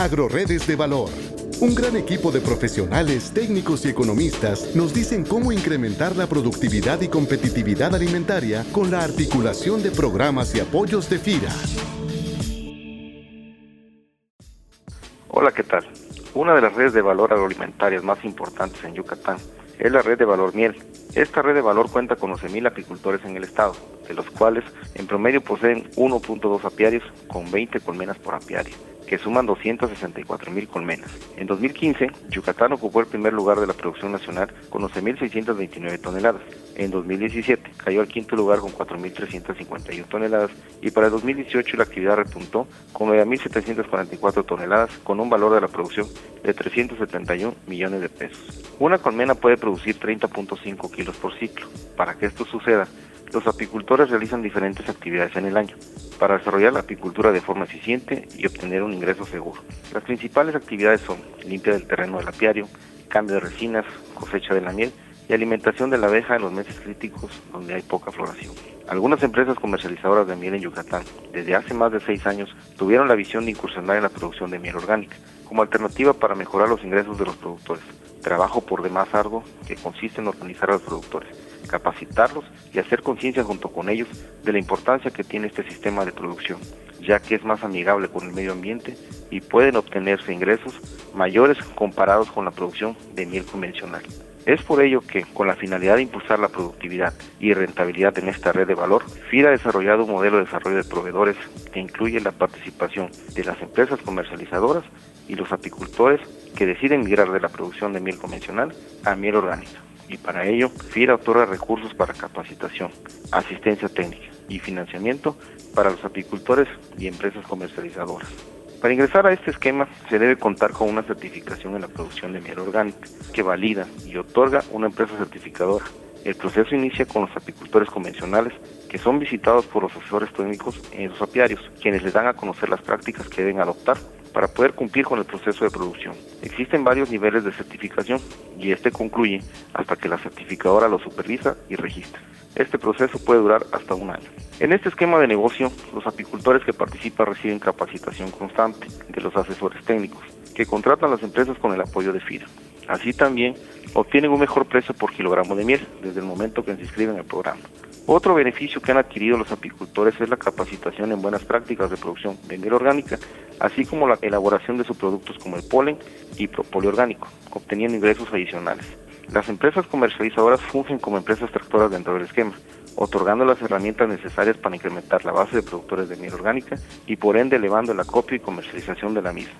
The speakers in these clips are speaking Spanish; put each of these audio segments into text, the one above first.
Agroredes de Valor. Un gran equipo de profesionales, técnicos y economistas nos dicen cómo incrementar la productividad y competitividad alimentaria con la articulación de programas y apoyos de FIRA. Hola, ¿qué tal? Una de las redes de valor agroalimentarias más importantes en Yucatán es la red de valor miel. Esta red de valor cuenta con 11.000 apicultores en el estado, de los cuales en promedio poseen 1.2 apiarios con 20 colmenas por apiario que suman 264 mil colmenas. En 2015, Yucatán ocupó el primer lugar de la producción nacional con 11.629 toneladas. En 2017 cayó al quinto lugar con 4.351 toneladas y para el 2018 la actividad repuntó con 9.744 toneladas con un valor de la producción de 371 millones de pesos. Una colmena puede producir 30.5 kilos por ciclo. Para que esto suceda, los apicultores realizan diferentes actividades en el año para desarrollar la apicultura de forma eficiente y obtener un ingreso seguro. Las principales actividades son limpia del terreno del apiario, cambio de resinas, cosecha de la miel y alimentación de la abeja en los meses críticos donde hay poca floración. Algunas empresas comercializadoras de miel en Yucatán, desde hace más de seis años, tuvieron la visión de incursionar en la producción de miel orgánica, como alternativa para mejorar los ingresos de los productores. Trabajo por demás arduo que consiste en organizar a los productores capacitarlos y hacer conciencia junto con ellos de la importancia que tiene este sistema de producción, ya que es más amigable con el medio ambiente y pueden obtenerse ingresos mayores comparados con la producción de miel convencional. Es por ello que, con la finalidad de impulsar la productividad y rentabilidad en esta red de valor, FIRA ha desarrollado un modelo de desarrollo de proveedores que incluye la participación de las empresas comercializadoras y los apicultores que deciden migrar de la producción de miel convencional a miel orgánica y para ello FIRA otorga recursos para capacitación, asistencia técnica y financiamiento para los apicultores y empresas comercializadoras. Para ingresar a este esquema se debe contar con una certificación en la producción de miel orgánica que valida y otorga una empresa certificadora. El proceso inicia con los apicultores convencionales que son visitados por los asesores técnicos en sus apiarios, quienes les dan a conocer las prácticas que deben adoptar para poder cumplir con el proceso de producción. Existen varios niveles de certificación y este concluye hasta que la certificadora lo supervisa y registra. Este proceso puede durar hasta un año. En este esquema de negocio, los apicultores que participan reciben capacitación constante de los asesores técnicos, que contratan las empresas con el apoyo de FIRA. Así también obtienen un mejor precio por kilogramo de miel desde el momento que se inscriben al programa. Otro beneficio que han adquirido los apicultores es la capacitación en buenas prácticas de producción de miel orgánica, así como la elaboración de subproductos como el polen y propóleo orgánico, obteniendo ingresos adicionales. Las empresas comercializadoras fungen como empresas tractoras dentro del esquema, otorgando las herramientas necesarias para incrementar la base de productores de miel orgánica y por ende elevando el acopio y comercialización de la misma.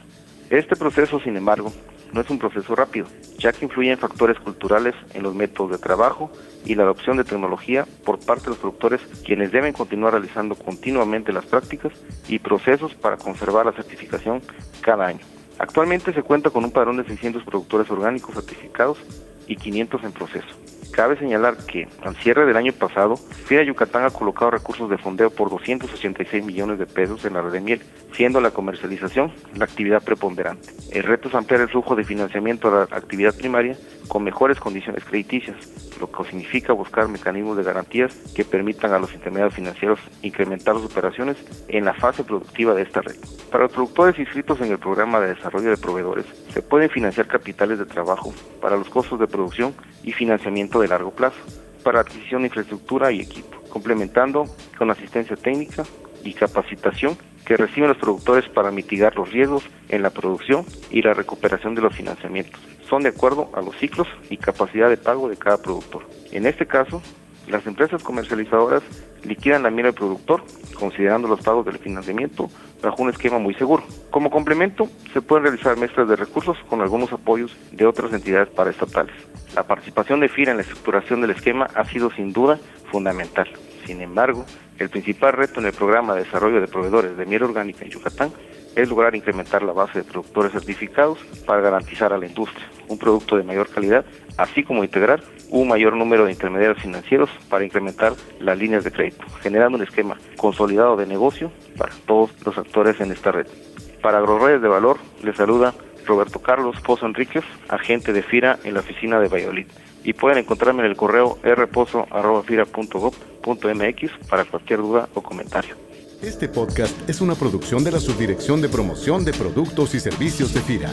Este proceso, sin embargo, no es un proceso rápido, ya que influyen factores culturales en los métodos de trabajo y la adopción de tecnología por parte de los productores, quienes deben continuar realizando continuamente las prácticas y procesos para conservar la certificación cada año. Actualmente se cuenta con un padrón de 600 productores orgánicos certificados y 500 en proceso. Cabe señalar que, al cierre del año pasado, FIRA Yucatán ha colocado recursos de fondeo por 286 millones de pesos en la red de miel, siendo la comercialización la actividad preponderante. El reto es ampliar el flujo de financiamiento a la actividad primaria con mejores condiciones crediticias, lo que significa buscar mecanismos de garantías que permitan a los intermediarios financieros incrementar las operaciones en la fase productiva de esta red. Para los productores inscritos en el programa de desarrollo de proveedores, se pueden financiar capitales de trabajo para los costos de producción y financiamiento de largo plazo, para adquisición de infraestructura y equipo, complementando con asistencia técnica y capacitación que reciben los productores para mitigar los riesgos en la producción y la recuperación de los financiamientos. Son de acuerdo a los ciclos y capacidad de pago de cada productor. En este caso, las empresas comercializadoras liquidan la miel al productor, considerando los pagos del financiamiento bajo un esquema muy seguro. Como complemento, se pueden realizar mezclas de recursos con algunos apoyos de otras entidades paraestatales. La participación de FIRA en la estructuración del esquema ha sido sin duda fundamental. Sin embargo, el principal reto en el programa de desarrollo de proveedores de miel orgánica en Yucatán es lograr incrementar la base de productores certificados para garantizar a la industria un producto de mayor calidad, así como integrar un mayor número de intermediarios financieros para incrementar las líneas de crédito, generando un esquema consolidado de negocio para todos los actores en esta red. Para AgroRedes de Valor, les saluda Roberto Carlos Pozo Enríquez, agente de FIRA en la oficina de Valladolid y pueden encontrarme en el correo rpozo.fira.gov.mx para cualquier duda o comentario. Este podcast es una producción de la Subdirección de Promoción de Productos y Servicios de FIRA.